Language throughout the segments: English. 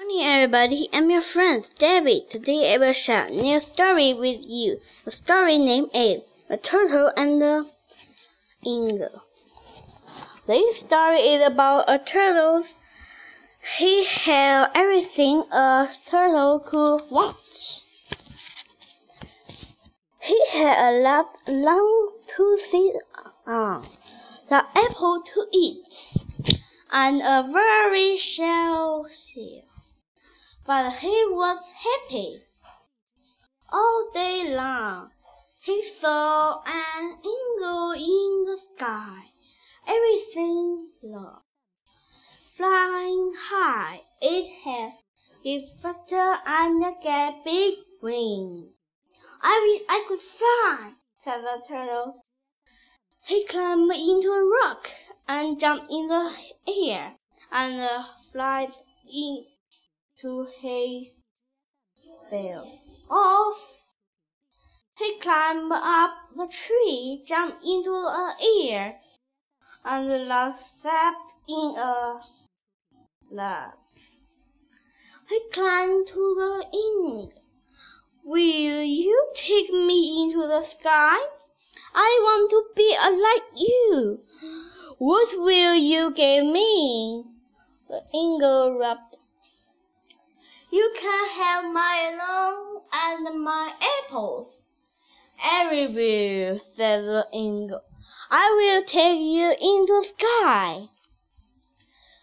Morning, everybody. I'm your friend David. Today I will share a new story with you. The story name is The Turtle and the Eagle. This story is about a turtle. He had everything a turtle could want. He had a lot long to sit on, the apple to eat, and a very shell shell but he was happy. All day long, he saw an eagle in the sky. Everything loved. Flying high, it had it faster and get big wings. I wish I could fly, said the turtle. He climbed into a rock and jumped in the air and uh, flew in to his bill. Off! He climbed up the tree, jumped into the air, and the last stepped in a lap. He climbed to the inn. Will you take me into the sky? I want to be like you. What will you give me? The eagle rapped you can have my lawn and my apples. Everywhere, said the eagle. I will take you into the sky.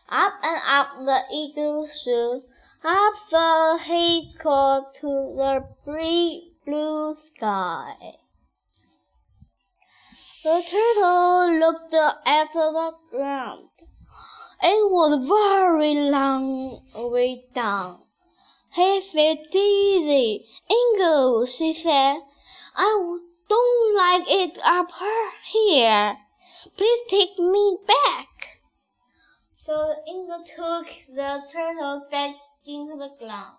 Up and up the eagle flew, up so he got to the bright blue sky. The turtle looked at the ground. It was very long way down. He felt dizzy. Eagle, she said, I don't like it up here. Please take me back. So eagle took the turtle back into the ground.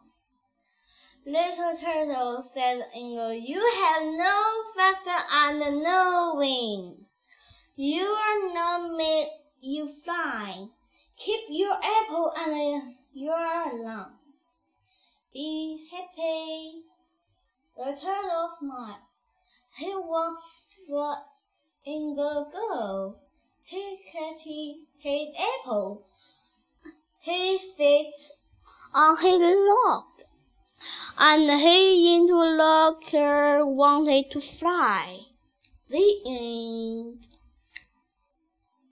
Little turtle, said eagle, you have no feather and no wing. You are not made you fly. Keep your apple and your lamb. Be happy. The turtle smiled. He watched the eagle go. He catches his apple. He sits on his log. And he into locker wanted to fly. The end.